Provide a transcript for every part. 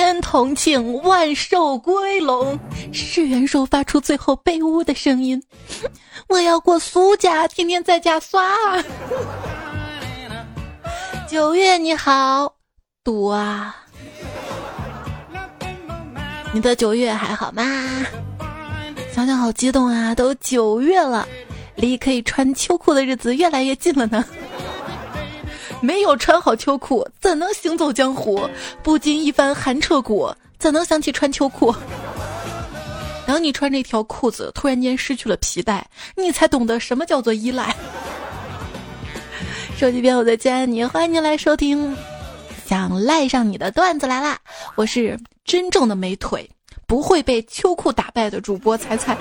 天同庆，万寿归龙。是元首发出最后卑污的声音，我要过苏家，天天在家刷。九月你好，赌啊！你的九月还好吗？想想好激动啊！都九月了，离可以穿秋裤的日子越来越近了呢。没有穿好秋裤，怎能行走江湖？不经一番寒彻骨，怎能想起穿秋裤？等你穿这条裤子突然间失去了皮带，你才懂得什么叫做依赖。手机边我在家，你，欢迎您来收听。想赖上你的段子来啦！我是真正的美腿，不会被秋裤打败的主播彩彩。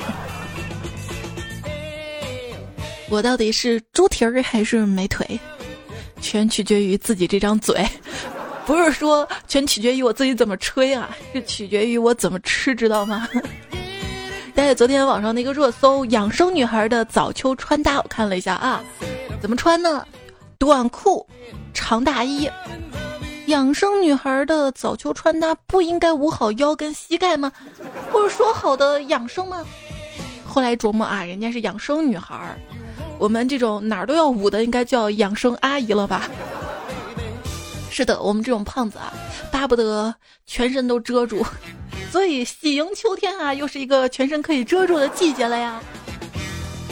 我到底是猪蹄儿还是美腿？全取决于自己这张嘴，不是说全取决于我自己怎么吹啊，是取决于我怎么吃，知道吗？大家昨天网上那个热搜，养生女孩的早秋穿搭，我看了一下啊，怎么穿呢？短裤、长大衣。养生女孩的早秋穿搭不应该捂好腰跟膝盖吗？不是说好的养生吗？后来琢磨啊，人家是养生女孩。我们这种哪儿都要捂的，应该叫养生阿姨了吧？是的，我们这种胖子啊，巴不得全身都遮住。所以喜迎秋天啊，又是一个全身可以遮住的季节了呀。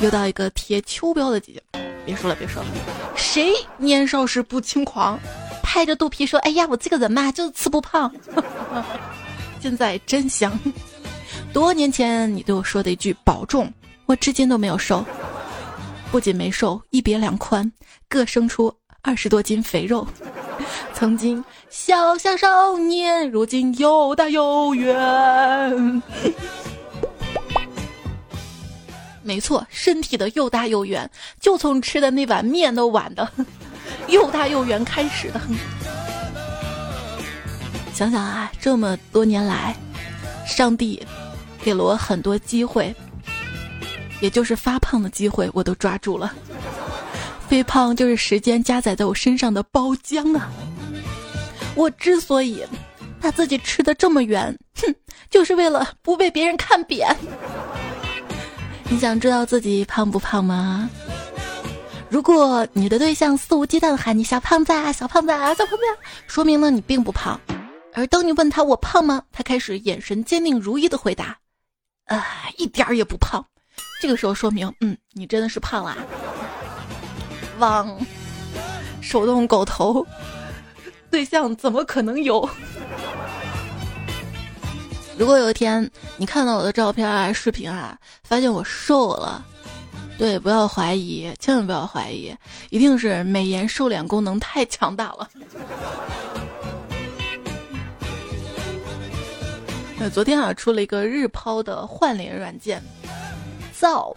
又到一个贴秋膘的季节，别说了，别说了。谁年少时不轻狂，拍着肚皮说：“哎呀，我这个人嘛，就是吃不胖。” 现在真香。多年前你对我说的一句“保重”，我至今都没有瘦。不仅没瘦，一别两宽，各生出二十多斤肥肉。曾经小小少年，如今又大又圆。没错，身体的又大又圆，就从吃的那碗面都碗的 又大又圆开始的。想想啊，这么多年来，上帝给了我很多机会。也就是发胖的机会，我都抓住了。肥胖就是时间加载在我身上的包浆啊！我之所以把自己吃的这么圆，哼，就是为了不被别人看扁。你想知道自己胖不胖吗？如果你的对象肆无忌惮的喊你小胖子啊、小胖子啊、小胖子，说明呢你并不胖。而当你问他我胖吗？他开始眼神坚定如一的回答：啊，一点儿也不胖。这个时候说明，嗯，你真的是胖啦。汪，手动狗头，对象怎么可能有？如果有一天你看到我的照片啊、视频啊，发现我瘦了，对，不要怀疑，千万不要怀疑，一定是美颜瘦脸功能太强大了。那昨天啊，出了一个日抛的换脸软件。造，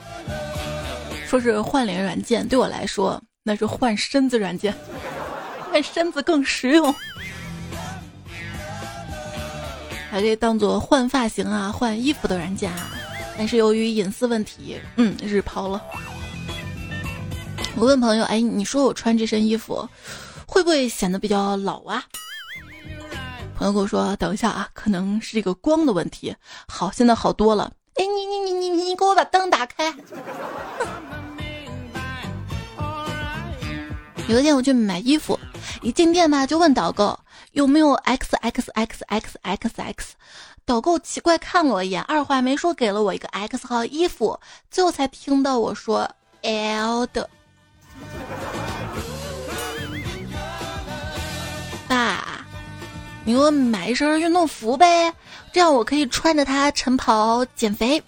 说是换脸软件，对我来说那是换身子软件，换身子更实用，还可以当做换发型啊、换衣服的软件啊。但是由于隐私问题，嗯，日抛了。我问朋友，哎，你说我穿这身衣服会不会显得比较老啊？朋友跟我说，等一下啊，可能是这个光的问题。好，现在好多了。哎，你你你你你给我把灯打开！有一天我去买衣服，一进店吧就问导购有没有 X X X X X X，导购奇怪看了我一眼，二话没说给了我一个 X 号衣服，最后才听到我说 L 的。爸，你给我买一身运动服呗。这样我可以穿着它晨跑减肥。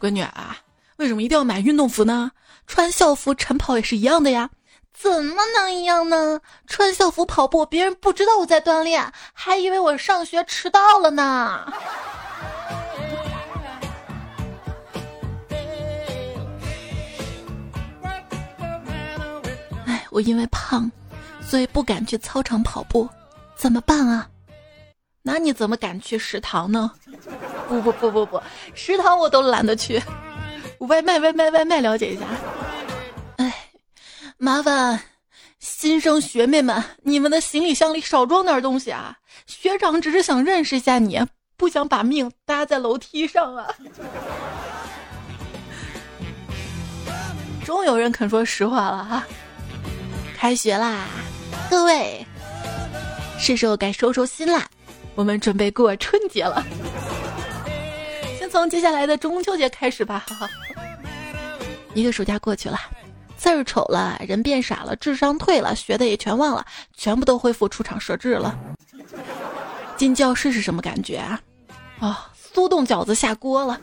闺女啊，为什么一定要买运动服呢？穿校服晨跑也是一样的呀。怎么能一样呢？穿校服跑步，别人不知道我在锻炼，还以为我上学迟到了呢。哎，我因为胖，所以不敢去操场跑步，怎么办啊？那你怎么敢去食堂呢？不不不不不，食堂我都懒得去。外卖外卖外卖，了解一下。哎，麻烦新生学妹们，你们的行李箱里少装点东西啊！学长只是想认识一下你，不想把命搭在楼梯上啊！终于有人肯说实话了哈！开学啦，各位，是时候该收收心啦，我们准备过春节了。先从接下来的中秋节开始吧，哈哈。一个暑假过去了。字儿丑了，人变傻了，智商退了，学的也全忘了，全部都恢复出厂设置了。进教室是什么感觉啊？啊，速冻饺子下锅了。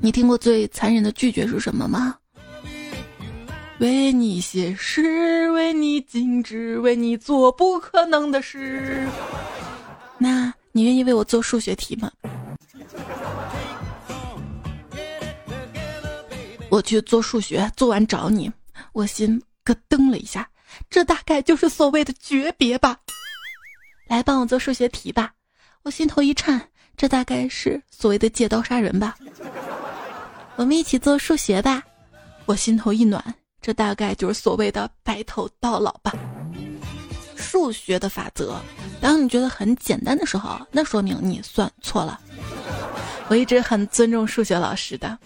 你听过最残忍的拒绝是什么吗？为你写诗，为你静止，为你做不可能的事。那你愿意为我做数学题吗？我去做数学，做完找你，我心咯噔了一下，这大概就是所谓的诀别吧。来帮我做数学题吧，我心头一颤，这大概是所谓的借刀杀人吧。我们一起做数学吧，我心头一暖，这大概就是所谓的白头到老吧。数学的法则，当你觉得很简单的时候，那说明你算错了。我一直很尊重数学老师的。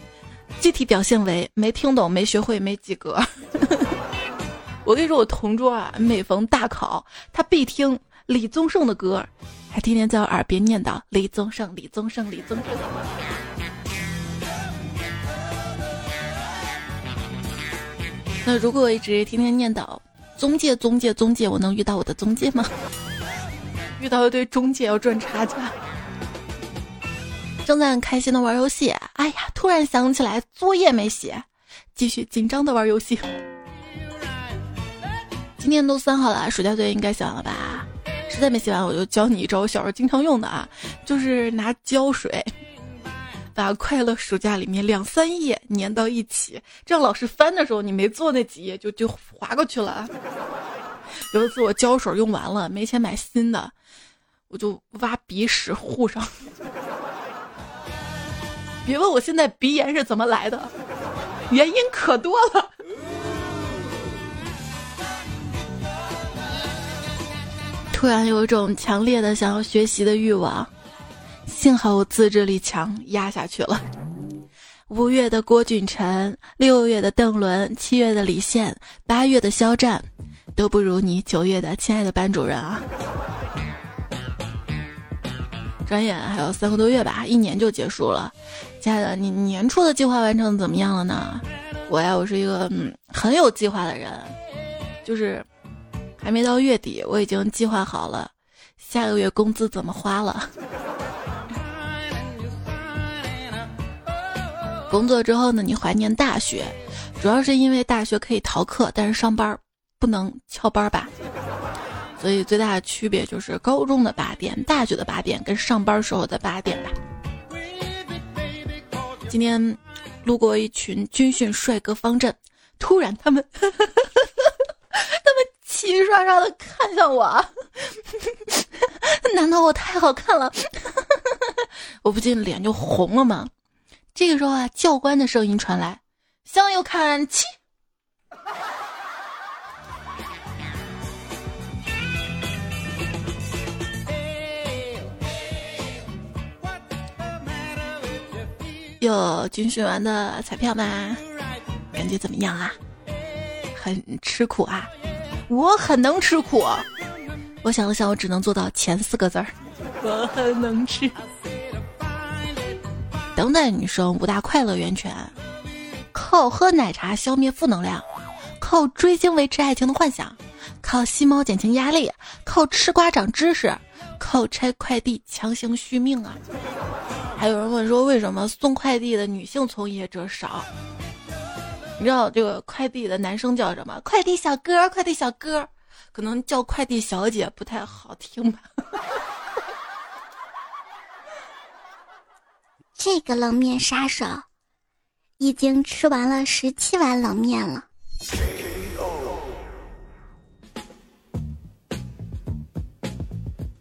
具体表现为没听懂、没学会、没及格。我跟你说，我同桌啊，每逢大考，他必听李宗盛的歌，还天天在我耳边念叨李宗盛、李宗盛、李宗盛。那如果我一直天天念叨中介、中介、中介，我能遇到我的中介吗？遇到一堆中介要赚差价。正在很开心的玩游戏，哎呀，突然想起来作业没写，继续紧张的玩游戏。今天都三号了，暑假作业应该写完了吧？实在没写完，我就教你一招，我小时候经常用的啊，就是拿胶水把快乐暑假里面两三页粘到一起，这样老师翻的时候你没做那几页就就划过去了。有一次我胶水用完了，没钱买新的，我就挖鼻屎糊上。别问我现在鼻炎是怎么来的，原因可多了。突然有一种强烈的想要学习的欲望，幸好我自制力强，压下去了。五月的郭俊辰，六月的邓伦，七月的李现，八月的肖战，都不如你九月的亲爱的班主任啊！转眼还有三个多月吧，一年就结束了。亲爱的，你年初的计划完成怎么样了呢？我呀，我是一个很有计划的人，就是还没到月底，我已经计划好了下个月工资怎么花了。工作之后呢，你怀念大学，主要是因为大学可以逃课，但是上班不能翘班吧？所以最大的区别就是高中的八点，大学的八点跟上班时候的八点吧。今天路过一群军训帅哥方阵，突然他们，他们齐刷刷的看向我，难道我太好看了？我不禁脸就红了吗？这个时候啊，教官的声音传来：“向右看齐。”有军训完的彩票吗？感觉怎么样啊？很吃苦啊！我很能吃苦。我想了想，我只能做到前四个字儿。我很能吃。当代女生五大快乐源泉：靠喝奶茶消灭负能量，靠追星维持爱情的幻想，靠吸猫减轻压力，靠吃瓜长知识，靠拆快递强行续命啊！还有人问说，为什么送快递的女性从业者少？你知道这个快递的男生叫什么？快递小哥，快递小哥，可能叫快递小姐不太好听吧。这个冷面杀手已经吃完了十七碗冷面了。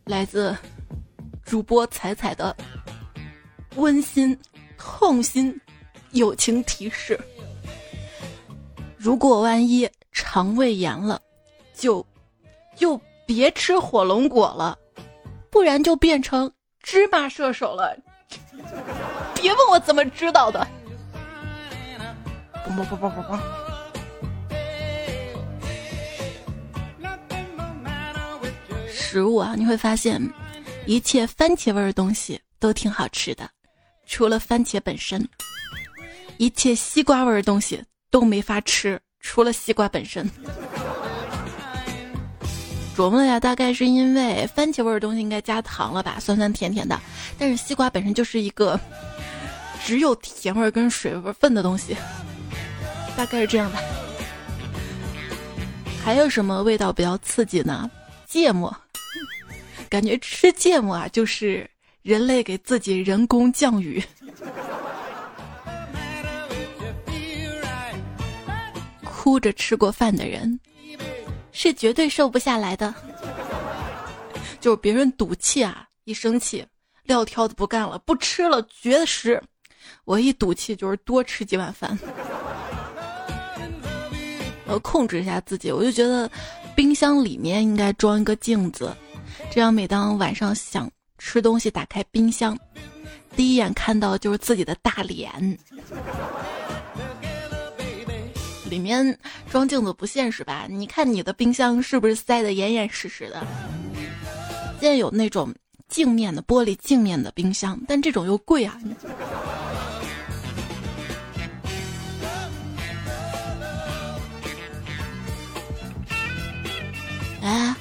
来自主播彩彩的。温馨、痛心、友情提示：如果万一肠胃炎了，就就别吃火龙果了，不然就变成芝麻射手了。别问我怎么知道的。嘣嘣嘣嘣嘣嘣。食物啊，你会发现，一切番茄味的东西都挺好吃的，除了番茄本身；一切西瓜味的东西都没法吃，除了西瓜本身。琢磨了呀，大概是因为番茄味的东西应该加糖了吧，酸酸甜甜的。但是西瓜本身就是一个只有甜味跟水味分的东西，大概是这样吧。还有什么味道比较刺激呢？芥末，感觉吃芥末啊，就是人类给自己人工降雨。哭着吃过饭的人。是绝对瘦不下来的，就是别人赌气啊，一生气撂挑子不干了，不吃了绝食。我一赌气就是多吃几碗饭，我控制一下自己。我就觉得冰箱里面应该装一个镜子，这样每当晚上想吃东西，打开冰箱，第一眼看到就是自己的大脸。里面装镜子不现实吧？你看你的冰箱是不是塞得严严实实的？现在有那种镜面的玻璃镜面的冰箱，但这种又贵啊。哎，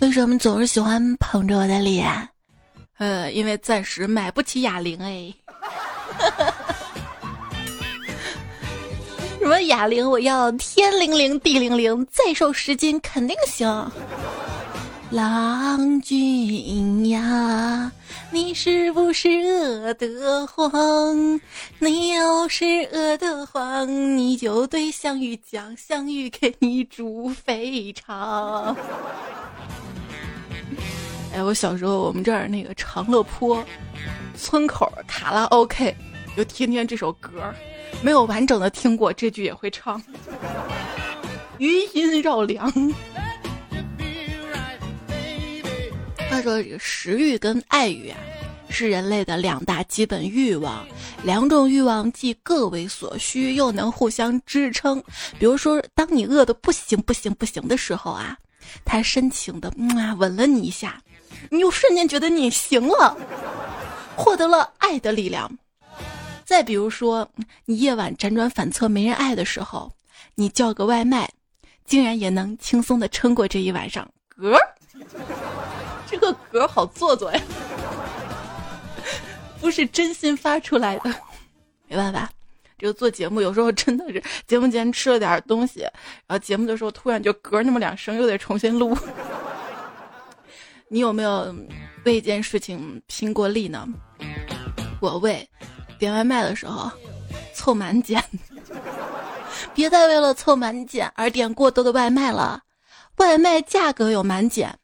为什么总是喜欢捧着我的脸？呃，因为暂时买不起哑铃哎。什么哑铃？我要天灵灵地灵灵，再瘦十斤肯定行。郎君呀，你是不是饿得慌？你要是饿得慌，你就对项羽讲，项羽给你煮肥肠。哎，我小时候我们这儿那个长乐坡村口卡拉 OK，就天天这首歌。没有完整的听过这句也会唱，余音绕梁。他说食欲跟爱欲啊，是人类的两大基本欲望，两种欲望既各为所需，又能互相支撑。比如说，当你饿的不行不行不行的时候啊，他深情的嗯啊吻了你一下，你又瞬间觉得你行了，获得了爱的力量。再比如说，你夜晚辗转反侧没人爱的时候，你叫个外卖，竟然也能轻松的撑过这一晚上。嗝，这个嗝好做作呀，不是真心发出来的。没办法，这个做节目有时候真的是节目前吃了点东西，然后节目的时候突然就嗝那么两声，又得重新录。你有没有为一件事情拼过力呢？我为。点外卖的时候，凑满减，别再为了凑满减而点过多的外卖了。外卖价格有满减，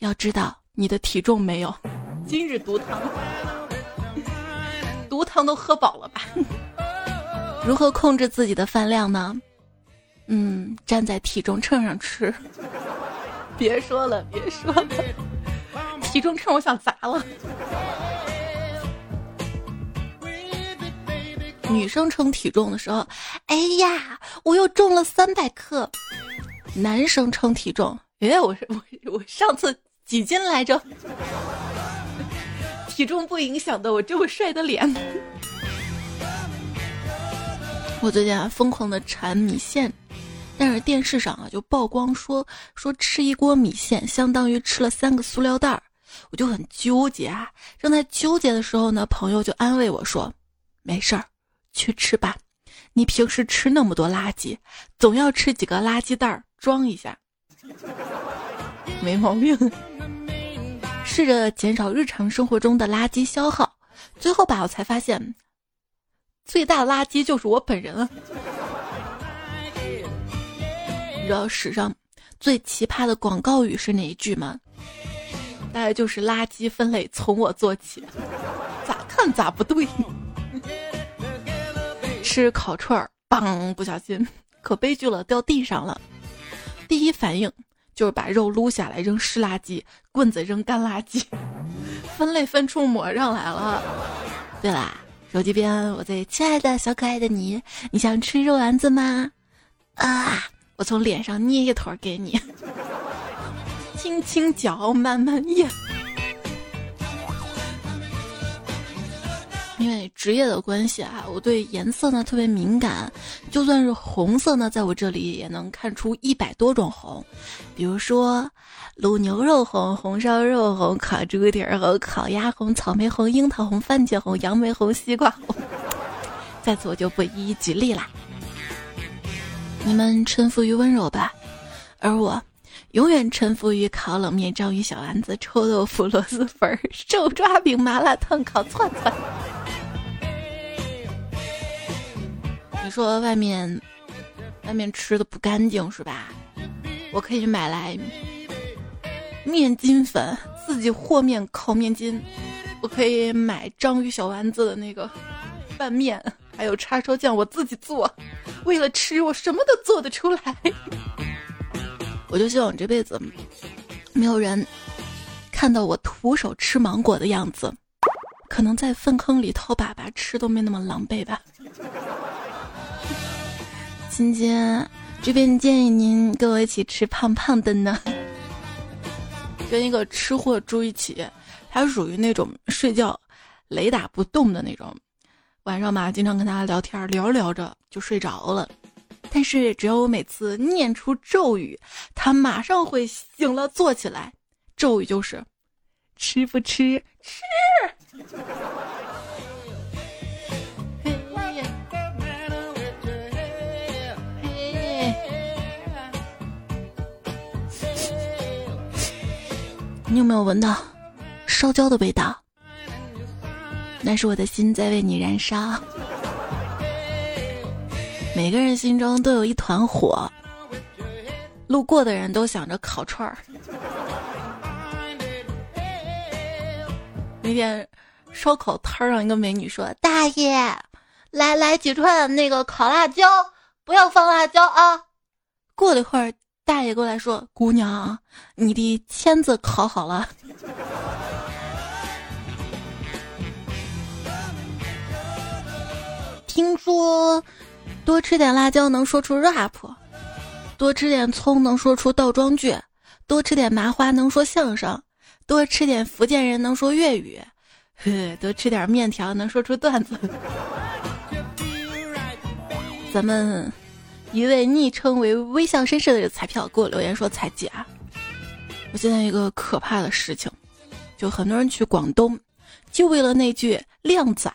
要知道你的体重没有。今日毒汤，毒汤都喝饱了吧？如何控制自己的饭量呢？嗯，站在体重秤上吃。别说了，别说了，体重秤我想砸了。女生称体重的时候，哎呀，我又重了三百克。男生称体重，哎，我我我上次几斤来着？体重不影响的我这么帅的脸。我最近啊疯狂的馋米线，但是电视上啊就曝光说说吃一锅米线相当于吃了三个塑料袋儿，我就很纠结啊。正在纠结的时候呢，朋友就安慰我说：“没事儿。”去吃吧，你平时吃那么多垃圾，总要吃几个垃圾袋儿装一下，没毛病。试着减少日常生活中的垃圾消耗，最后吧，我才发现，最大的垃圾就是我本人了。你知道史上最奇葩的广告语是哪一句吗？大概就是“垃圾分类从我做起”，咋看咋不对。吃烤串儿，嘣！不小心可悲剧了，掉地上了。第一反应就是把肉撸下来扔湿垃圾，棍子扔干垃圾，分类分出魔上来了。对啦，手机边我最亲爱的小可爱的你，你想吃肉丸子吗？啊，我从脸上捏一坨给你，轻轻嚼，慢慢咽。因为职业的关系啊，我对颜色呢特别敏感，就算是红色呢，在我这里也能看出一百多种红，比如说卤牛肉红、红烧肉红、烤猪蹄儿红、烤鸭红、草莓红、樱桃红、番茄红、杨梅红、西瓜红，在此我就不一一举例啦。你们臣服于温柔吧，而我永远臣服于烤冷面、章鱼小丸子、臭豆腐、螺蛳粉、手抓饼、麻辣烫、烤串串。你说外面，外面吃的不干净是吧？我可以买来面筋粉，自己和面烤面筋。我可以买章鱼小丸子的那个拌面，还有叉烧酱，我自己做。为了吃，我什么都做得出来。我就希望这辈子没有人看到我徒手吃芒果的样子，可能在粪坑里掏粑粑吃都没那么狼狈吧。今天这边建议您跟我一起吃胖胖的呢，跟一个吃货住一起，他属于那种睡觉雷打不动的那种，晚上嘛经常跟他聊天，聊聊着就睡着了，但是只要我每次念出咒语，他马上会醒了坐起来，咒语就是吃不吃？吃。你有没有闻到烧焦的味道？那是我的心在为你燃烧。每个人心中都有一团火，路过的人都想着烤串儿。那天烧烤摊上一个美女说：“大爷，来来几串那个烤辣椒，不要放辣椒啊。”过了一会儿。大爷过来说：“姑娘，你的签子烤好了。”听说多吃点辣椒能说出 rap，多吃点葱能说出倒装句，多吃点麻花能说相声，多吃点福建人能说粤语，呵，多吃点面条能说出段子。咱们。一位昵称为“微笑绅士”的彩票给我留言说：“彩姐啊，我现在一个可怕的事情，就很多人去广东，就为了那句‘靓仔’，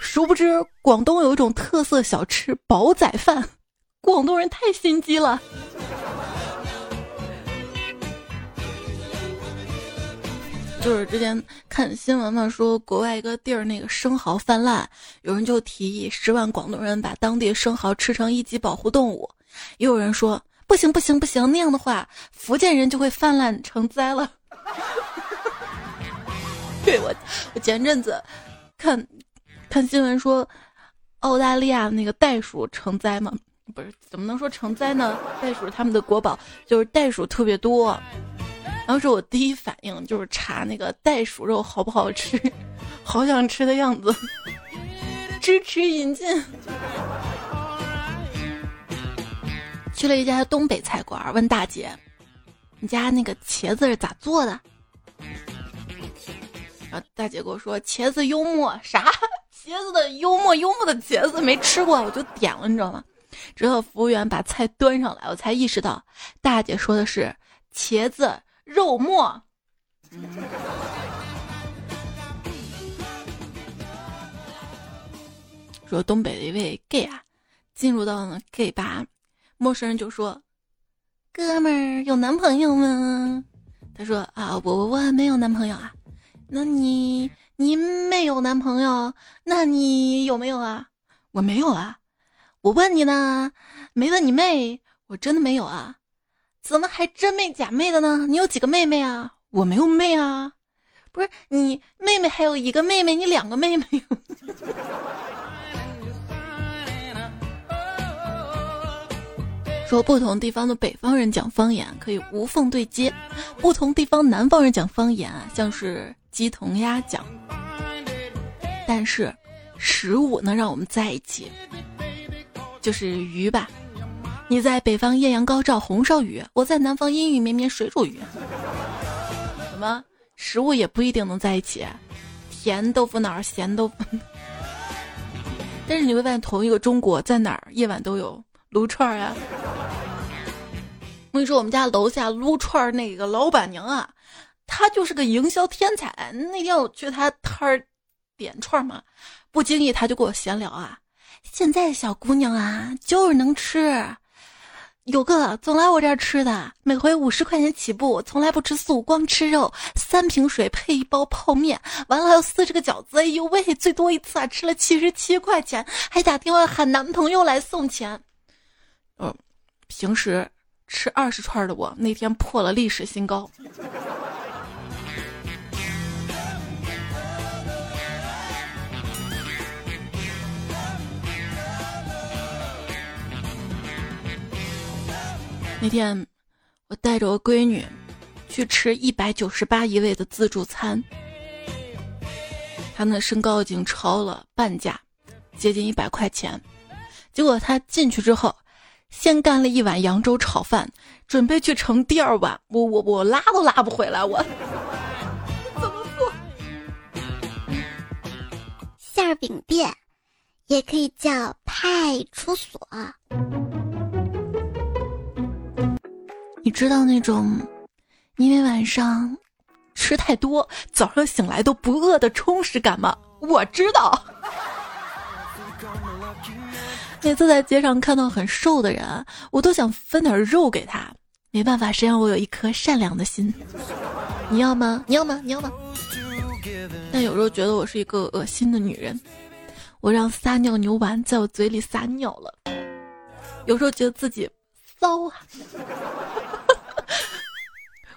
殊不知广东有一种特色小吃‘煲仔饭’，广东人太心机了。”就是之前看新闻嘛，说国外一个地儿那个生蚝泛滥，有人就提议十万广东人把当地生蚝吃成一级保护动物，也有人说不行不行不行，那样的话福建人就会泛滥成灾了。对我，我前阵子看看新闻说，澳大利亚那个袋鼠成灾嘛，不是怎么能说成灾呢？袋鼠他们的国宝就是袋鼠特别多。当时我第一反应就是查那个袋鼠肉好不好吃，好想吃的样子，支持引进。去了一家东北菜馆，问大姐：“你家那个茄子是咋做的？”然后大姐跟我说：“茄子幽默啥？茄子的幽默，幽默的茄子没吃过，我就点了，你知道吗？”直到服务员把菜端上来，我才意识到大姐说的是茄子。肉末。说东北的一位 gay 啊，进入到了 gay 吧，陌生人就说：“哥们儿有男朋友吗？”他说：“啊，我我我没有男朋友啊。”那你你没有男朋友，那你有没有啊？我没有啊。我问你呢，没问你妹，我真的没有啊。怎么还真妹假妹的呢？你有几个妹妹啊？我没有妹啊，不是你妹妹还有一个妹妹，你两个妹妹。说不同地方的北方人讲方言可以无缝对接，不同地方南方人讲方言啊，像是鸡同鸭讲。但是，食物能让我们在一起，就是鱼吧。你在北方艳阳高照红烧鱼，我在南方阴雨绵绵水煮鱼。什么？食物也不一定能在一起，甜豆腐脑、咸豆腐。但是你会发现，同一个中国，在哪儿夜晚都有撸串儿啊。我跟你说，我们家楼下撸串那个老板娘啊，她就是个营销天才。那天我去她摊儿点串嘛，不经意她就跟我闲聊啊，现在小姑娘啊，就是能吃。有个总来我这儿吃的，每回五十块钱起步，从来不吃素，光吃肉，三瓶水配一包泡面，完了还有四十个饺子，哎呦喂，最多一次啊吃了七十七块钱，还打电话喊男朋友来送钱。嗯，平时吃二十串的我，那天破了历史新高。那天，我带着我闺女去吃一百九十八一位的自助餐，她那身高已经超了半价，接近一百块钱。结果她进去之后，先干了一碗扬州炒饭，准备去盛第二碗，我我我拉都拉不回来，我怎么做？馅饼店，也可以叫派出所。你知道那种，因为晚上吃太多，早上醒来都不饿的充实感吗？我知道。每次在街上看到很瘦的人，我都想分点肉给他。没办法，谁让我有一颗善良的心？你要吗？你要吗？你要吗？但有时候觉得我是一个恶心的女人，我让撒尿牛丸在我嘴里撒尿了。有时候觉得自己骚啊。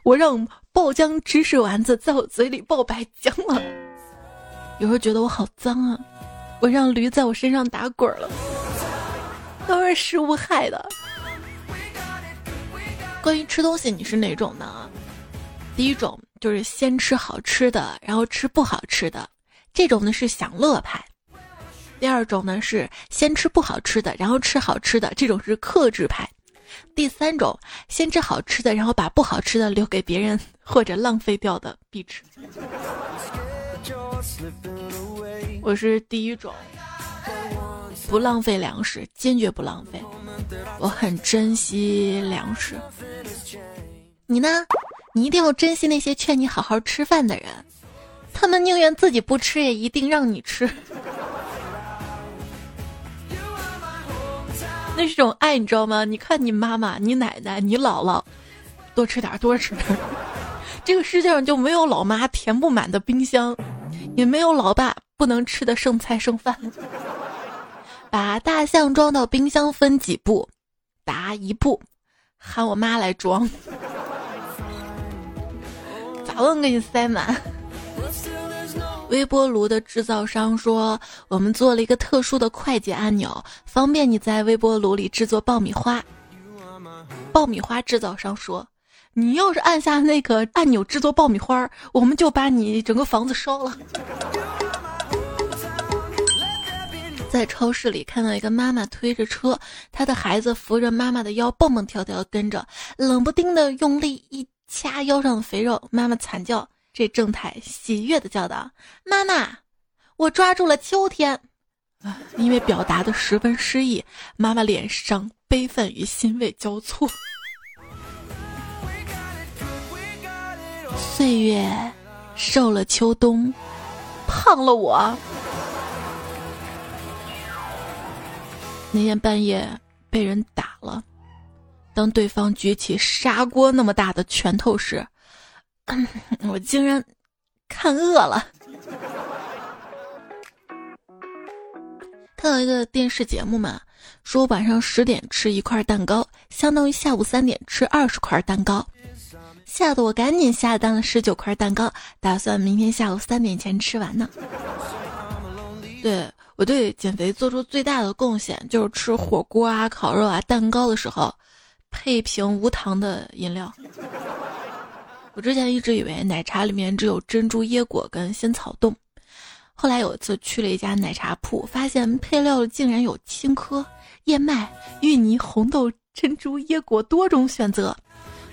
我让爆浆芝士丸子在我嘴里爆白浆了，有时候觉得我好脏啊！我让驴在我身上打滚了，都是食物害的。关于吃东西，你是哪种呢？第一种就是先吃好吃的，然后吃不好吃的，这种呢是享乐派；第二种呢是先吃不好吃的，然后吃好吃的，这种是克制派。第三种，先吃好吃的，然后把不好吃的留给别人或者浪费掉的必吃。我是第一种，不浪费粮食，坚决不浪费。我很珍惜粮食。你呢？你一定要珍惜那些劝你好好吃饭的人，他们宁愿自己不吃，也一定让你吃。那是种爱，你知道吗？你看你妈妈、你奶奶、你姥姥，多吃点，多吃点。这个世界上就没有老妈填不满的冰箱，也没有老爸不能吃的剩菜剩饭。把大象装到冰箱分几步？答一步，喊我妈来装。咋问给你塞满？微波炉的制造商说：“我们做了一个特殊的快捷按钮，方便你在微波炉里制作爆米花。”爆米花制造商说：“你要是按下那个按钮制作爆米花，我们就把你整个房子烧了。”在超市里看到一个妈妈推着车，她的孩子扶着妈妈的腰蹦蹦跳跳跟着，冷不丁的用力一掐腰上的肥肉，妈妈惨叫。这正太喜悦的叫道：“妈妈，我抓住了秋天。”，因为表达的十分诗意，妈妈脸上悲愤与欣慰交错。岁月瘦了秋冬，胖了我。那天半夜被人打了，当对方举起砂锅那么大的拳头时。我竟然看饿了，看到一个电视节目嘛，说晚上十点吃一块蛋糕，相当于下午三点吃二十块蛋糕，吓得我赶紧下单了十九块蛋糕，打算明天下午三点前吃完呢。对我对减肥做出最大的贡献，就是吃火锅啊、烤肉啊、蛋糕的时候，配一瓶无糖的饮料。我之前一直以为奶茶里面只有珍珠椰果跟仙草冻，后来有一次去了一家奶茶铺，发现配料竟然有青稞、燕麦、芋泥、红豆、珍珠椰果多种选择。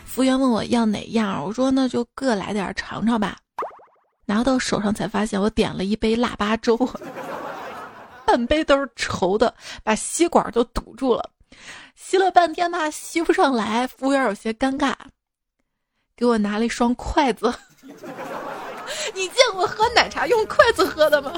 服务员问我要哪样，我说那就各来点尝尝吧。拿到手上才发现我点了一杯腊八粥，半杯都是稠的，把吸管都堵住了，吸了半天吧吸不上来，服务员有些尴尬。给我拿了一双筷子，你见过喝奶茶用筷子喝的吗？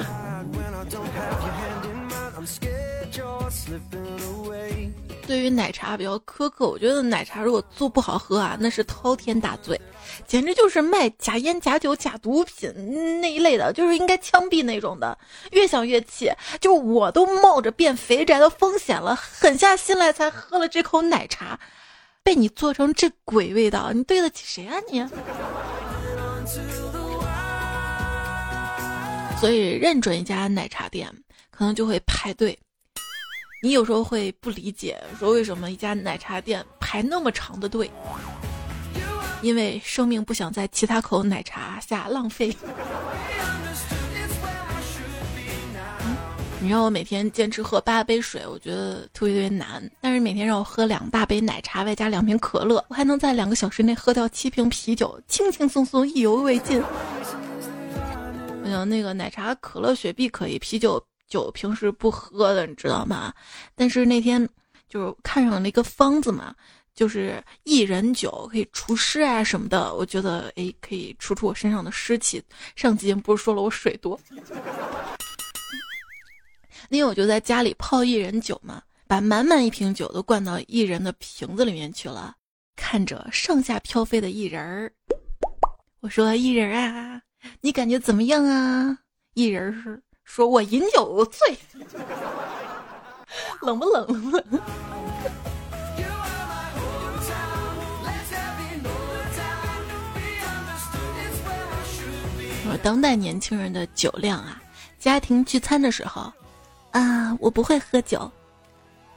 对于奶茶比较苛刻，我觉得奶茶如果做不好喝啊，那是滔天大罪，简直就是卖假烟、假酒、假毒品那一类的，就是应该枪毙那种的。越想越气，就我都冒着变肥宅的风险了，狠下心来才喝了这口奶茶。被你做成这鬼味道，你对得起谁啊你？所以认准一家奶茶店，可能就会排队。你有时候会不理解，说为什么一家奶茶店排那么长的队？因为生命不想在其他口奶茶下浪费。你让我每天坚持喝八杯水，我觉得特别特别难。但是每天让我喝两大杯奶茶，外加两瓶可乐，我还能在两个小时内喝掉七瓶啤酒，轻轻松松，意犹未尽。我想那个奶茶、可乐、雪碧可以，啤酒酒平时不喝的，你知道吗？但是那天就是看上了一个方子嘛，就是薏仁酒可以除湿啊什么的，我觉得哎可以除除我身上的湿气。上集不是说了我水多？那天我就在家里泡薏仁酒嘛，把满满一瓶酒都灌到薏仁的瓶子里面去了。看着上下飘飞的薏仁儿，我说：“薏仁啊，你感觉怎么样啊？”薏仁是说：“我饮酒醉，冷不冷？”我当代年轻人的酒量啊，家庭聚餐的时候。啊，我不会喝酒。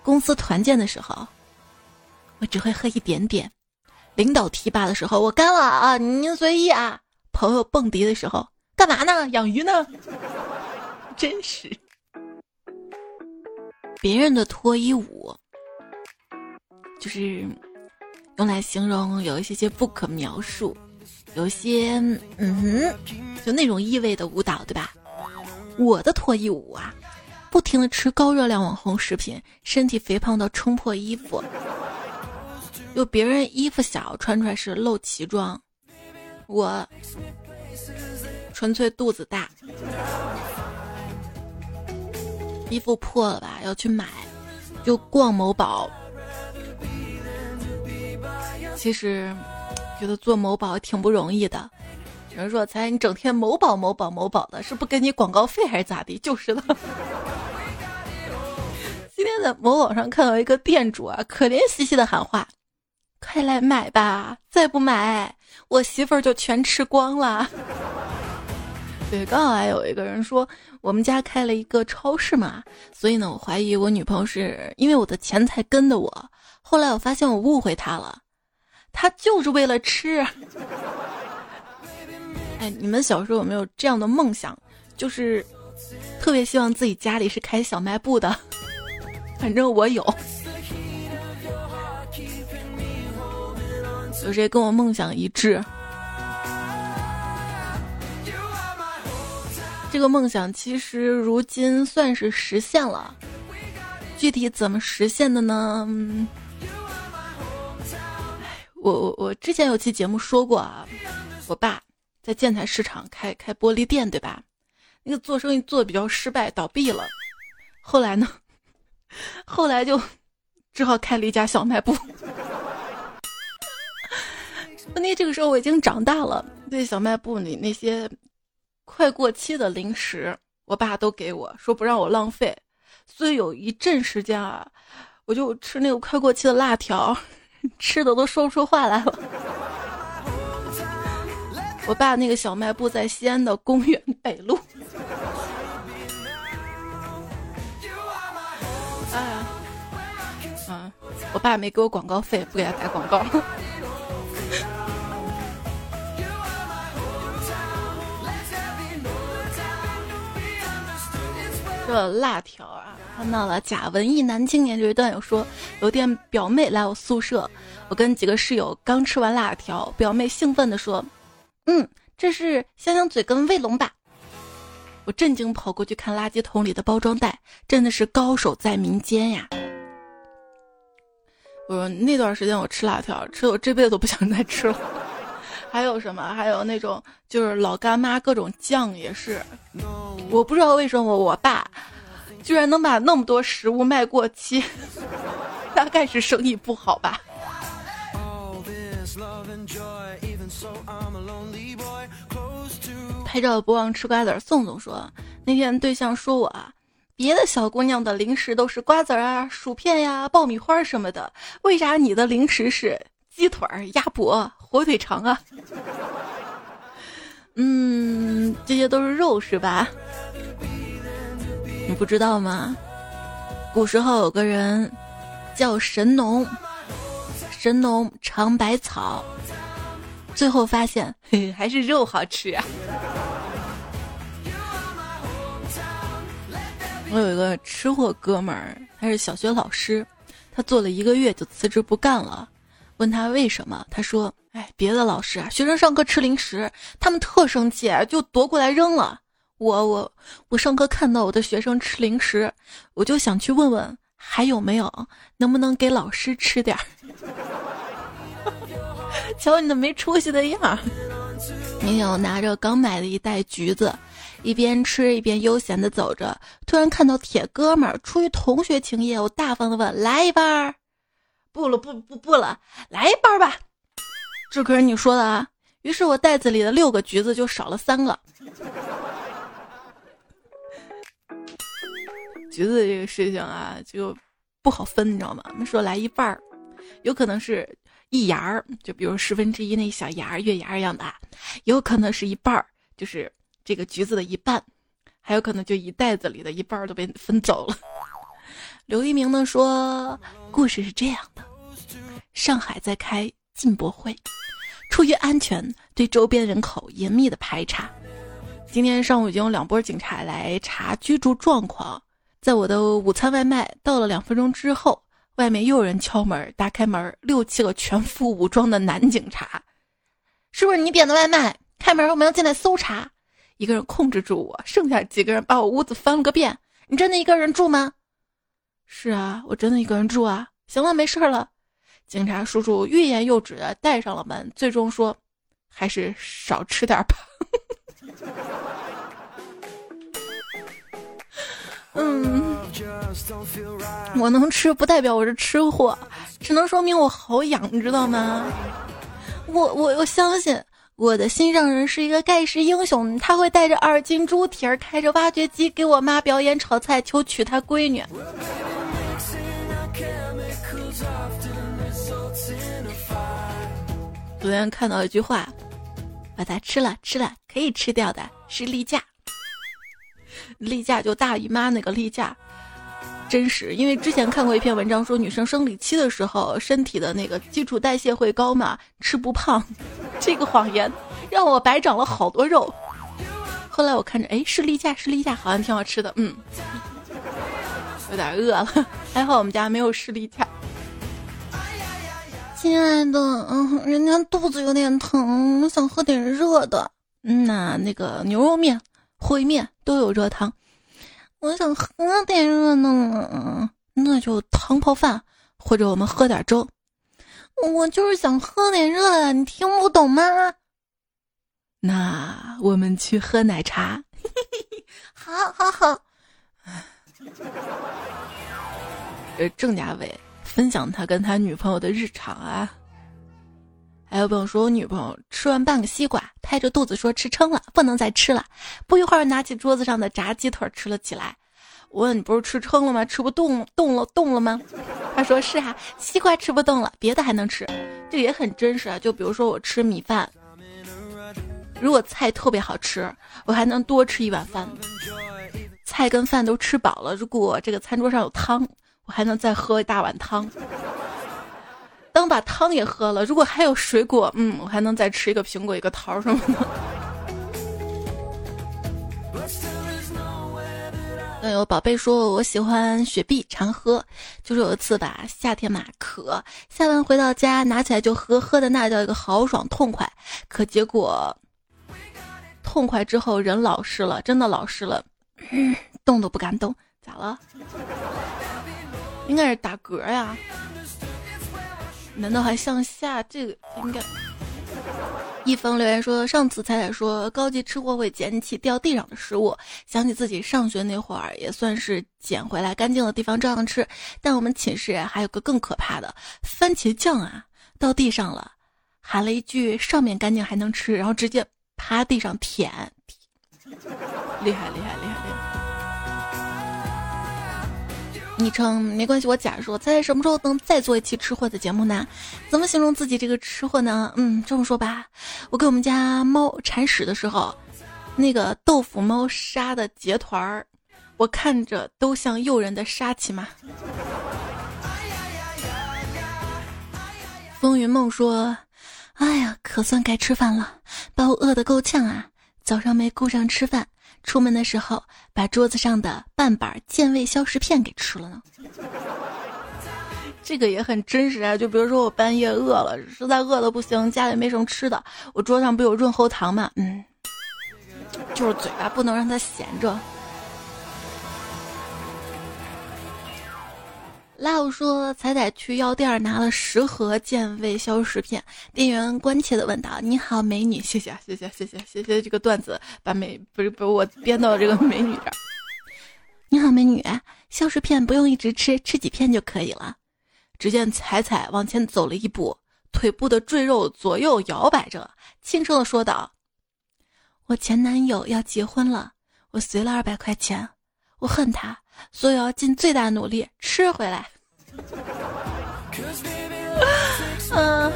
公司团建的时候，我只会喝一点点。领导提拔的时候，我干了啊，您随意啊。朋友蹦迪的时候，干嘛呢？养鱼呢？真是。别人的脱衣舞，就是用来形容有一些些不可描述，有些嗯哼，就那种意味的舞蹈，对吧？我的脱衣舞啊。不停的吃高热量网红食品，身体肥胖到撑破衣服，有别人衣服小穿出来是露脐装，我纯粹肚子大，衣服破了吧要去买，就逛某宝。其实觉得做某宝挺不容易的，有人说才你整天某宝某宝某宝的，是不给你广告费还是咋地？就是的。在某宝上看到一个店主啊，可怜兮兮的喊话：“快来买吧，再不买，我媳妇儿就全吃光了。”对，刚好还有一个人说，我们家开了一个超市嘛，所以呢，我怀疑我女朋友是因为我的钱才跟的我。后来我发现我误会她了，她就是为了吃。哎，你们小时候有没有这样的梦想，就是特别希望自己家里是开小卖部的？反正我有，有谁跟我梦想一致？这个梦想其实如今算是实现了，具体怎么实现的呢？我我我之前有期节目说过啊，我爸在建材市场开开玻璃店，对吧？那个做生意做的比较失败，倒闭了。后来呢？后来就只好开了一家小卖部。问题这个时候我已经长大了，对小卖部里那些快过期的零食，我爸都给我说不让我浪费，所以有一阵时间啊，我就吃那个快过期的辣条，吃的都说不出话来了。我爸那个小卖部在西安的公园北路。嗯，我爸没给我广告费，不给他打广告。这辣条啊，看到了假文艺男青年这一段有说，有天表妹来我宿舍，我跟几个室友刚吃完辣条，表妹兴奋地说：“嗯，这是香香嘴跟卫龙吧？”我震惊跑过去看垃圾桶里的包装袋，真的是高手在民间呀！我那段时间我吃辣条，吃的我这辈子都不想再吃了。还有什么？还有那种就是老干妈各种酱也是，我不知道为什么我爸居然能把那么多食物卖过期，大概是生意不好吧。拍照不忘吃瓜子，宋总说那天对象说我，别的小姑娘的零食都是瓜子儿啊、薯片呀、爆米花什么的，为啥你的零食是鸡腿儿、鸭脖？火腿肠啊，嗯，这些都是肉是吧？你不知道吗？古时候有个人叫神农，神农尝百草，最后发现嘿还是肉好吃啊。我有一个吃货哥们儿，他是小学老师，他做了一个月就辞职不干了。问他为什么，他说。哎，别的老师啊，学生上课吃零食，他们特生气，就夺过来扔了。我我我上课看到我的学生吃零食，我就想去问问还有没有，能不能给老师吃点儿。瞧你那没出息的样儿！明天我拿着刚买的一袋橘子，一边吃一边悠闲的走着，突然看到铁哥们儿出于同学情谊，我大方的问：“来一半儿？”“不了，不不不了，来一半吧。”这可是你说的啊！于是我袋子里的六个橘子就少了三个。橘子这个事情啊，就不好分，你知道吗？我们说来一半儿，有可能是一芽儿，就比如十分之一那小芽儿、月牙一样的；有可能是一半儿，就是这个橘子的一半；还有可能就一袋子里的一半都被分走了。刘一鸣呢说，故事是这样的：上海在开进博会。出于安全，对周边人口严密的排查。今天上午已经有两波警察来查居住状况。在我的午餐外卖到了两分钟之后，外面又有人敲门，打开门，六七个全副武装的男警察。是不是你点的外卖？开门，我们要进来搜查。一个人控制住我，剩下几个人把我屋子翻了个遍。你真的一个人住吗？是啊，我真的一个人住啊。行了，没事了。警察叔叔欲言又止的，带上了门，最终说：“还是少吃点吧。”嗯，我能吃不代表我是吃货，只能说明我好养，你知道吗？我我我相信我的心上人是一个盖世英雄，他会带着二斤猪蹄儿，开着挖掘机给我妈表演炒菜，求娶她闺女。昨天看到一句话，把它吃了，吃了可以吃掉的是例假。例假就大姨妈那个例假，真实。因为之前看过一篇文章，说女生生理期的时候，身体的那个基础代谢会高嘛，吃不胖。这个谎言让我白长了好多肉。后来我看着，哎，是例假，是例假，好像挺好吃的，嗯，有点饿了。还好我们家没有士例假。亲爱的，嗯，人家肚子有点疼，我想喝点热的。嗯呐，那个牛肉面、烩面都有热汤，我想喝点热的，那就汤泡饭，或者我们喝点粥。我就是想喝点热的，你听不懂吗？那我们去喝奶茶。好好好。呃郑家伟。分享他跟他女朋友的日常啊，还有朋友说，我女朋友吃完半个西瓜，拍着肚子说吃撑了，不能再吃了。不一会儿，拿起桌子上的炸鸡腿吃了起来。我问你不是吃撑了吗？吃不动动了动了吗？他说是啊，西瓜吃不动了，别的还能吃。这也很真实啊。就比如说我吃米饭，如果菜特别好吃，我还能多吃一碗饭。菜跟饭都吃饱了，如果这个餐桌上有汤。我还能再喝一大碗汤。当把汤也喝了，如果还有水果，嗯，我还能再吃一个苹果、一个桃什么的。嗯，有宝贝说，我喜欢雪碧，常喝。就是有一次吧，夏天嘛渴，下班回到家拿起来就喝，喝的那叫一个豪爽痛快。可结果痛快之后人老实了，真的老实了，动都不敢动。咋了？应该是打嗝呀？难道还向下？这个应该。一封留言说：“上次彩彩说高级吃货会捡起掉地上的食物，想起自己上学那会儿，也算是捡回来干净的地方照样吃。但我们寝室还有个更可怕的，番茄酱啊，到地上了，喊了一句‘上面干净还能吃’，然后直接趴地上舔，厉害厉害厉害厉害！”昵称没关系，我假说，猜猜什么时候能再做一期吃货的节目呢？怎么形容自己这个吃货呢？嗯，这么说吧，我给我们家猫铲屎的时候，那个豆腐猫砂的结团儿，我看着都像诱人的杀气嘛。风云梦说：“哎呀，可算该吃饭了，把我饿得够呛啊！早上没顾上吃饭。”出门的时候，把桌子上的半板健胃消食片给吃了呢。这个也很真实啊，就比如说我半夜饿了，实在饿的不行，家里没什么吃的，我桌上不有润喉糖吗？嗯，就是嘴巴不能让它闲着。Love 说：“彩彩去药店拿了十盒健胃消食片，店员关切的问道：‘你好，美女，谢谢，谢谢，谢谢，谢谢这个段子把美不是不是我编到这个美女这儿。’你好，美女，消食片不用一直吃，吃几片就可以了。只见彩彩往前走了一步，腿部的赘肉左右摇摆着，轻声的说道：‘我前男友要结婚了，我随了二百块钱，我恨他。’”所以要尽最大努力吃回来。嗯。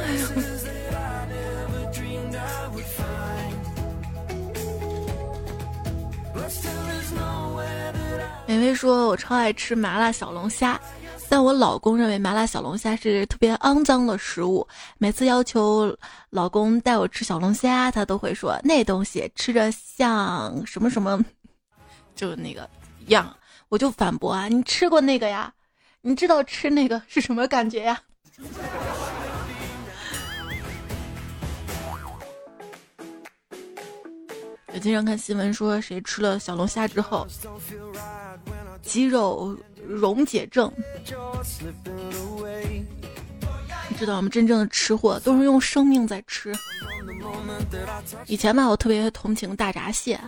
美薇说：“我超爱吃麻辣小龙虾，但我老公认为麻辣小龙虾是特别肮脏的食物。每次要求老公带我吃小龙虾，他都会说那东西吃着像什么什么，就那个样。”我就反驳啊，你吃过那个呀？你知道吃那个是什么感觉呀？我经常看新闻说，谁吃了小龙虾之后，肌肉溶解症。你知道我们真正的吃货都是用生命在吃。以前吧，我特别同情大闸蟹，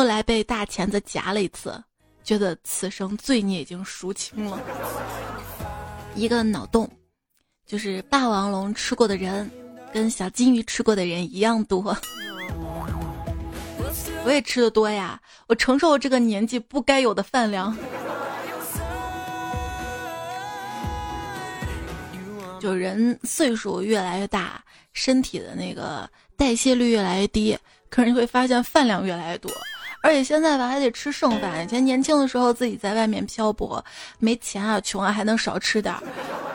后来被大钳子夹了一次。觉得此生罪孽已经赎清了，一个脑洞，就是霸王龙吃过的人，跟小金鱼吃过的人一样多。我也吃的多呀，我承受这个年纪不该有的饭量。就人岁数越来越大，身体的那个代谢率越来越低，可是你会发现饭量越来越多。而且现在吧，还得吃剩饭。以前年轻的时候自己在外面漂泊，没钱啊，穷啊，还能少吃点儿。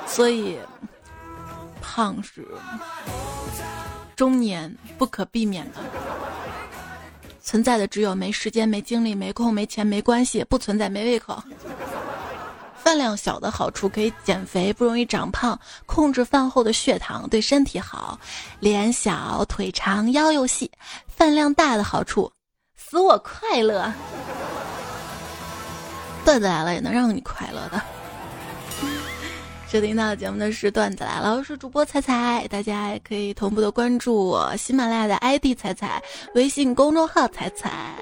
所以，胖是中年不可避免的。存在的只有没时间、没精力、没空、没钱、没关系，不存在没胃口。饭量小的好处可以减肥，不容易长胖，控制饭后的血糖，对身体好。脸小腿长腰又细，饭量大的好处。使我快乐，段子来了也能让你快乐的。收听到节目的是段子来了，我是主播彩彩，大家也可以同步的关注我喜马拉雅的 ID 彩彩，微信公众号彩彩，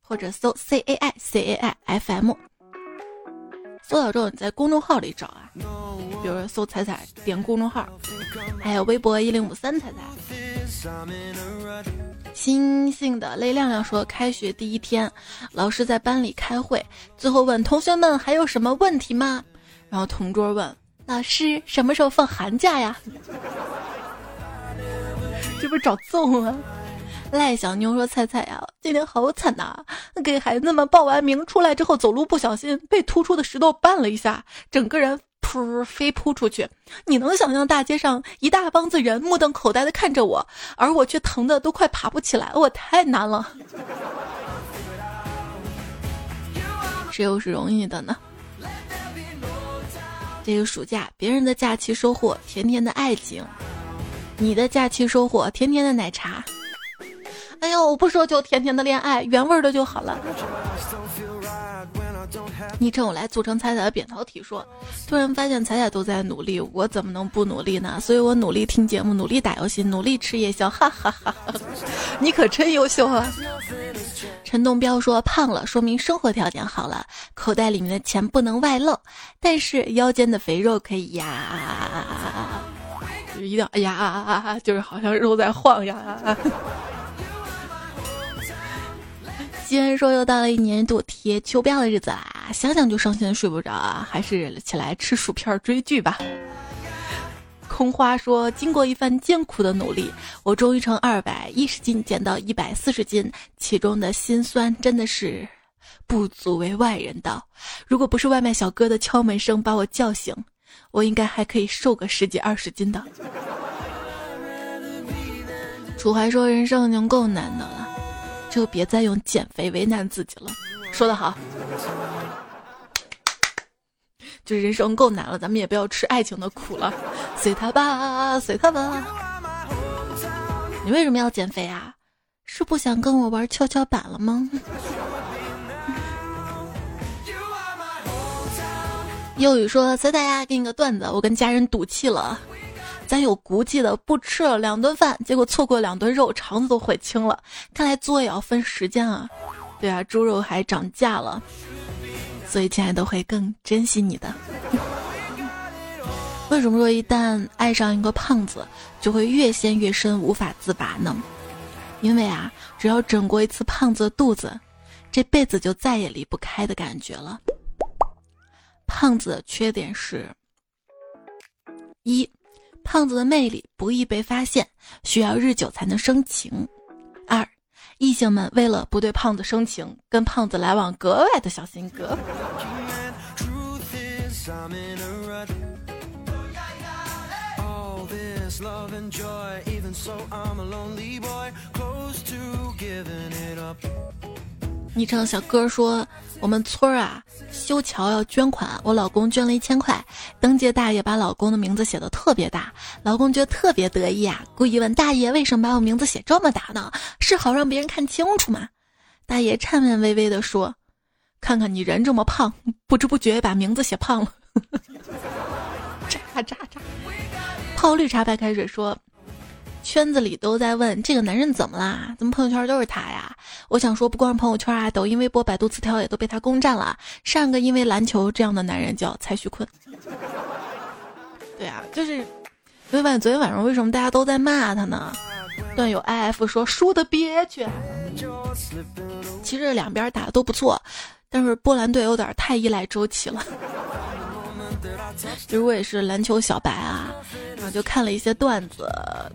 或者搜 C A I C A I F M。搜到之后你在公众号里找啊，比如说搜彩彩，点公众号，还有微博一零五三彩彩。星星的雷亮亮说：“开学第一天，老师在班里开会，最后问同学们还有什么问题吗？然后同桌问老师什么时候放寒假呀？这不找揍吗？”赖小妞说：“菜菜呀，今天好惨呐！给孩子们报完名出来之后，走路不小心被突出的石头绊了一下，整个人噗飞扑出去。你能想象大街上一大帮子人目瞪口呆的看着我，而我却疼的都快爬不起来，我太难了。谁又是容易的呢？这个暑假，别人的假期收获甜甜的爱情，你的假期收获甜甜的奶茶。”哎呦，我不说就甜甜的恋爱，原味的就好了。昵称我来组成彩彩的扁桃体说，突然发现彩彩都在努力，我怎么能不努力呢？所以我努力听节目，努力打游戏，努力吃夜宵，哈哈哈哈！你可真优秀啊！陈东彪说，胖了说明生活条件好了，口袋里面的钱不能外露，但是腰间的肥肉可以呀，就一定要哎呀，就是好像肉在晃呀。既然说又到了一年一度贴秋膘的日子啦，想想就伤心睡不着啊，还是起来吃薯片追剧吧。空花说，经过一番艰苦的努力，我终于从二百一十斤减到一百四十斤，其中的辛酸真的是不足为外人道。如果不是外卖小哥的敲门声把我叫醒，我应该还可以瘦个十几二十斤的。楚怀说，人生已经够难的了。就别再用减肥为难自己了，说得好。就是人生够难了，咱们也不要吃爱情的苦了，随他吧，随他吧。你为什么要减肥啊？是不想跟我玩跷跷板了吗？幼宇说：“随大家给你个段子，我跟家人赌气了。”咱有骨气的不吃了两顿饭，结果错过两顿肉，肠子都悔青了。看来做也要分时间啊。对啊，猪肉还涨价了，所以亲爱的会更珍惜你的。为什么说一旦爱上一个胖子，就会越陷越深，无法自拔呢？因为啊，只要整过一次胖子的肚子，这辈子就再也离不开的感觉了。胖子的缺点是，一。胖子的魅力不易被发现，需要日久才能生情。二，异性们为了不对胖子生情，跟胖子来往格外的小心格。昵称小哥说：“我们村儿啊，修桥要捐款，我老公捐了一千块。登记大爷把老公的名字写的特别大，老公觉得特别得意啊，故意问大爷为什么把我名字写这么大呢？是好让别人看清楚吗？大爷颤颤巍巍地说：看看你人这么胖，不知不觉把名字写胖了。渣渣渣！泡绿茶白开水说。”圈子里都在问这个男人怎么啦？怎么朋友圈都是他呀？我想说，不光是朋友圈啊，抖音、微博、百度词条也都被他攻占了。上个因为篮球这样的男人叫蔡徐坤。对啊，就是，昨晚昨天晚上为什么大家都在骂他呢？段友 i f 说输的憋屈。其实两边打的都不错，但是波兰队有点太依赖周琦了。其实我也是篮球小白啊，然后就看了一些段子。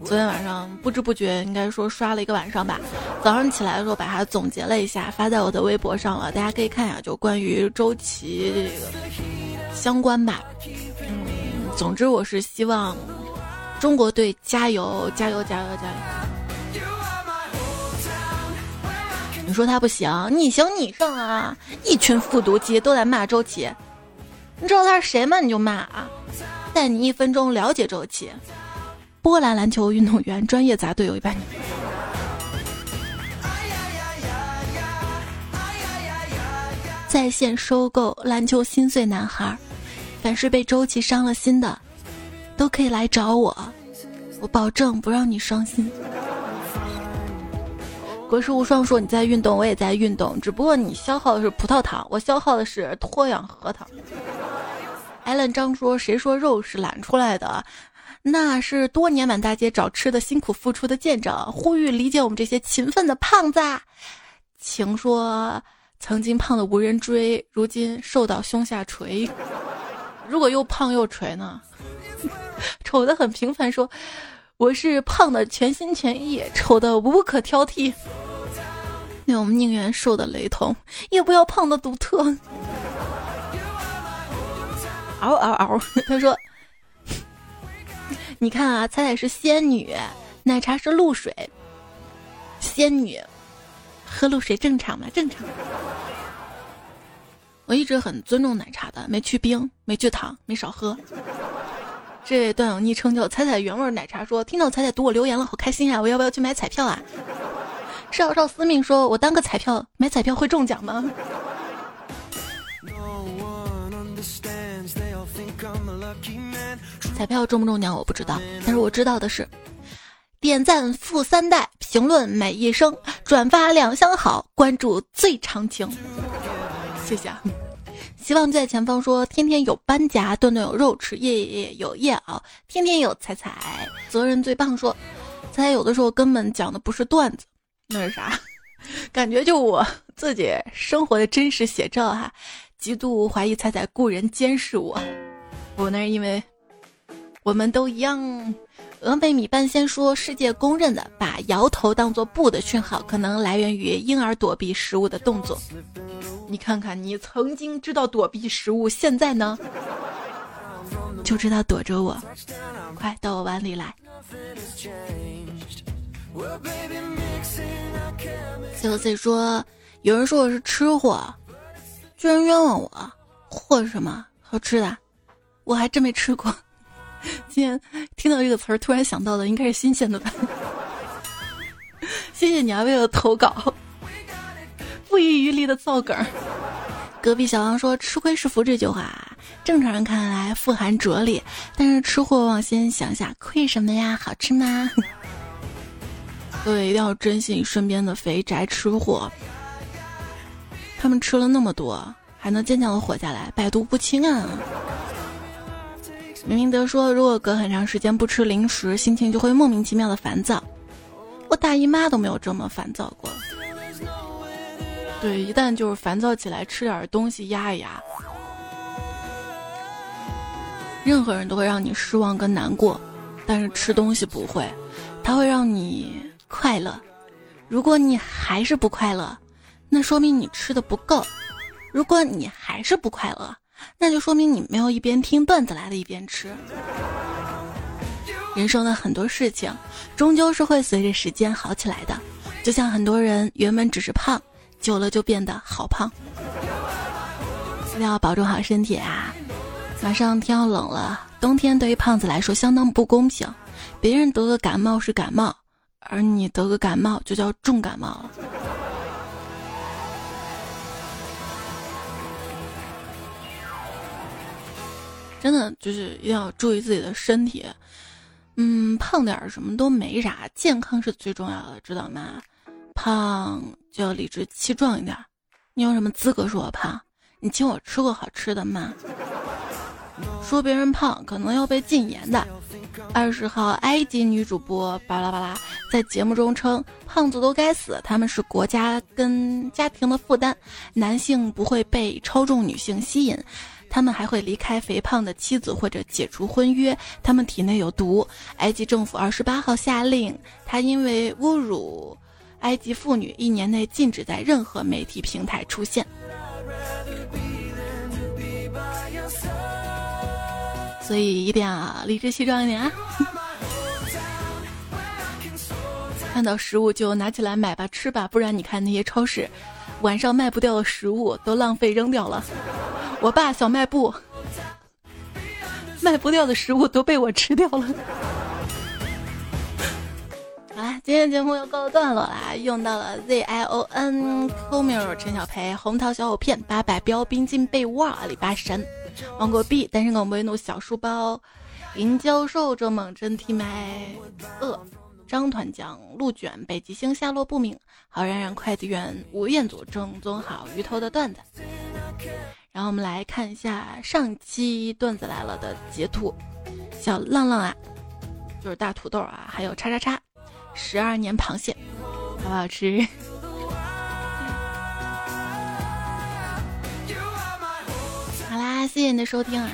昨天晚上不知不觉，应该说刷了一个晚上吧。早上起来的时候把它总结了一下，发在我的微博上了，大家可以看一下，就关于周琦这个相关吧。嗯，总之我是希望中国队加油，加油，加油，加油！你说他不行，你行你上啊！一群复读机都在骂周琦。你知道他是谁吗？你就骂啊！带你一分钟了解周琦，波兰篮球运动员，专业砸队友一百年。在线收购篮球心碎男孩，凡是被周琦伤了心的，都可以来找我，我保证不让你伤心。国师无双说：“你在运动，我也在运动，只不过你消耗的是葡萄糖，我消耗的是脱氧核糖。”艾伦张说：“谁说肉是懒出来的？那是多年满大街找吃的辛苦付出的见证。呼吁理解我们这些勤奋的胖子。”情说：“曾经胖的无人追，如今瘦到胸下垂。如果又胖又垂呢？” 丑的很平凡说。我是胖的全心全意，丑的无可挑剔。那我们宁愿瘦的雷同，也不要胖的独特。嗷嗷嗷！他说：“你看啊，彩彩是仙女，奶茶是露水。仙女喝露水正常吗？正常。我一直很尊重奶茶的，没去冰，没去糖，没少喝。这位段友昵称叫彩彩原味奶茶说，听到彩彩读我留言了，好开心啊！我要不要去买彩票啊？少少司命说，我当个彩票，买彩票会中奖吗？” 彩票中不中奖我不知道，但是我知道的是，点赞富三代，评论美一生，转发两相好，关注最长情。谢谢啊！希望在前方说，天天有搬家，顿顿有肉吃，夜夜有夜熬，天天有彩彩。责任最棒说，彩彩有的时候根本讲的不是段子，那是啥？感觉就我自己生活的真实写照哈。极度怀疑彩彩雇人监视我，我那是因为我们都一样。峨眉米半仙说，世界公认的把摇头当做不的讯号，可能来源于婴儿躲避食物的动作。你看看，你曾经知道躲避食物，现在呢，就知道躲着我。快到我碗里来。小 C 说，有人说我是吃货。居然冤枉我，货是什么？好吃的，我还真没吃过。今天听到这个词儿，突然想到的应该是新鲜的吧？谢谢你啊，为了投稿，不遗余力的造梗。隔壁小王说：“吃亏是福。”这句话，正常人看来富含哲理，但是吃货往先想下，亏什么呀？好吃吗？各位一定要珍惜身边的肥宅吃货。他们吃了那么多，还能坚强的活下来，百毒不侵啊！明明德说，如果隔很长时间不吃零食，心情就会莫名其妙的烦躁。我大姨妈都没有这么烦躁过。对，一旦就是烦躁起来，吃点东西压一压。任何人都会让你失望跟难过，但是吃东西不会，它会让你快乐。如果你还是不快乐。那说明你吃的不够，如果你还是不快乐，那就说明你没有一边听段子来的一边吃。人生的很多事情，终究是会随着时间好起来的。就像很多人原本只是胖，久了就变得好胖。一定要保重好身体啊！马上天要冷了，冬天对于胖子来说相当不公平。别人得个感冒是感冒，而你得个感冒就叫重感冒了。真的就是一定要注意自己的身体，嗯，胖点儿什么都没啥，健康是最重要的，知道吗？胖就要理直气壮一点。你有什么资格说我胖？你请我吃过好吃的吗？说别人胖可能要被禁言的。二十号埃及女主播巴拉巴拉在节目中称，胖子都该死，他们是国家跟家庭的负担，男性不会被超重女性吸引。他们还会离开肥胖的妻子或者解除婚约，他们体内有毒。埃及政府二十八号下令，他因为侮辱埃及妇女，一年内禁止在任何媒体平台出现。所以一定要理直气壮一点啊！看到食物就拿起来买吧，吃吧，不然你看那些超市，晚上卖不掉的食物都浪费扔掉了。我爸小卖部卖不掉的食物都被我吃掉了。好啦，今天节目又告一段落啦，用到了 Z I O N Comer 陈小培红桃小藕片八百标兵进被窝阿里巴神王国 B 单身狗维怒小书包林教授周猛真替麦饿张团江鹿卷北极星下落不明好冉冉快递员吴彦祖正宗好鱼头的段子。然后我们来看一下上期段子来了的截图，小浪浪啊，就是大土豆啊，还有叉叉叉，十二年螃蟹，好不好吃？好啦，谢谢你的收听啊，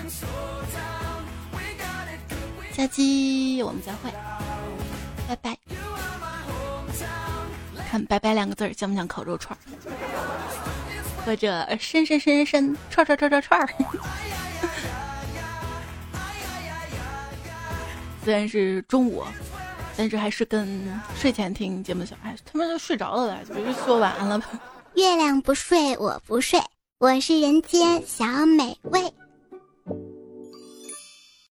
下期我们再会。拜拜。看“拜拜”两个字儿像不像烤肉串？或者伸伸伸伸伸串串串串串儿。虽然是中午，但是还是跟睡前听节目的小孩，他们都睡着了来？就是说晚安了吧？月亮不睡，我不睡，我是人间小美味。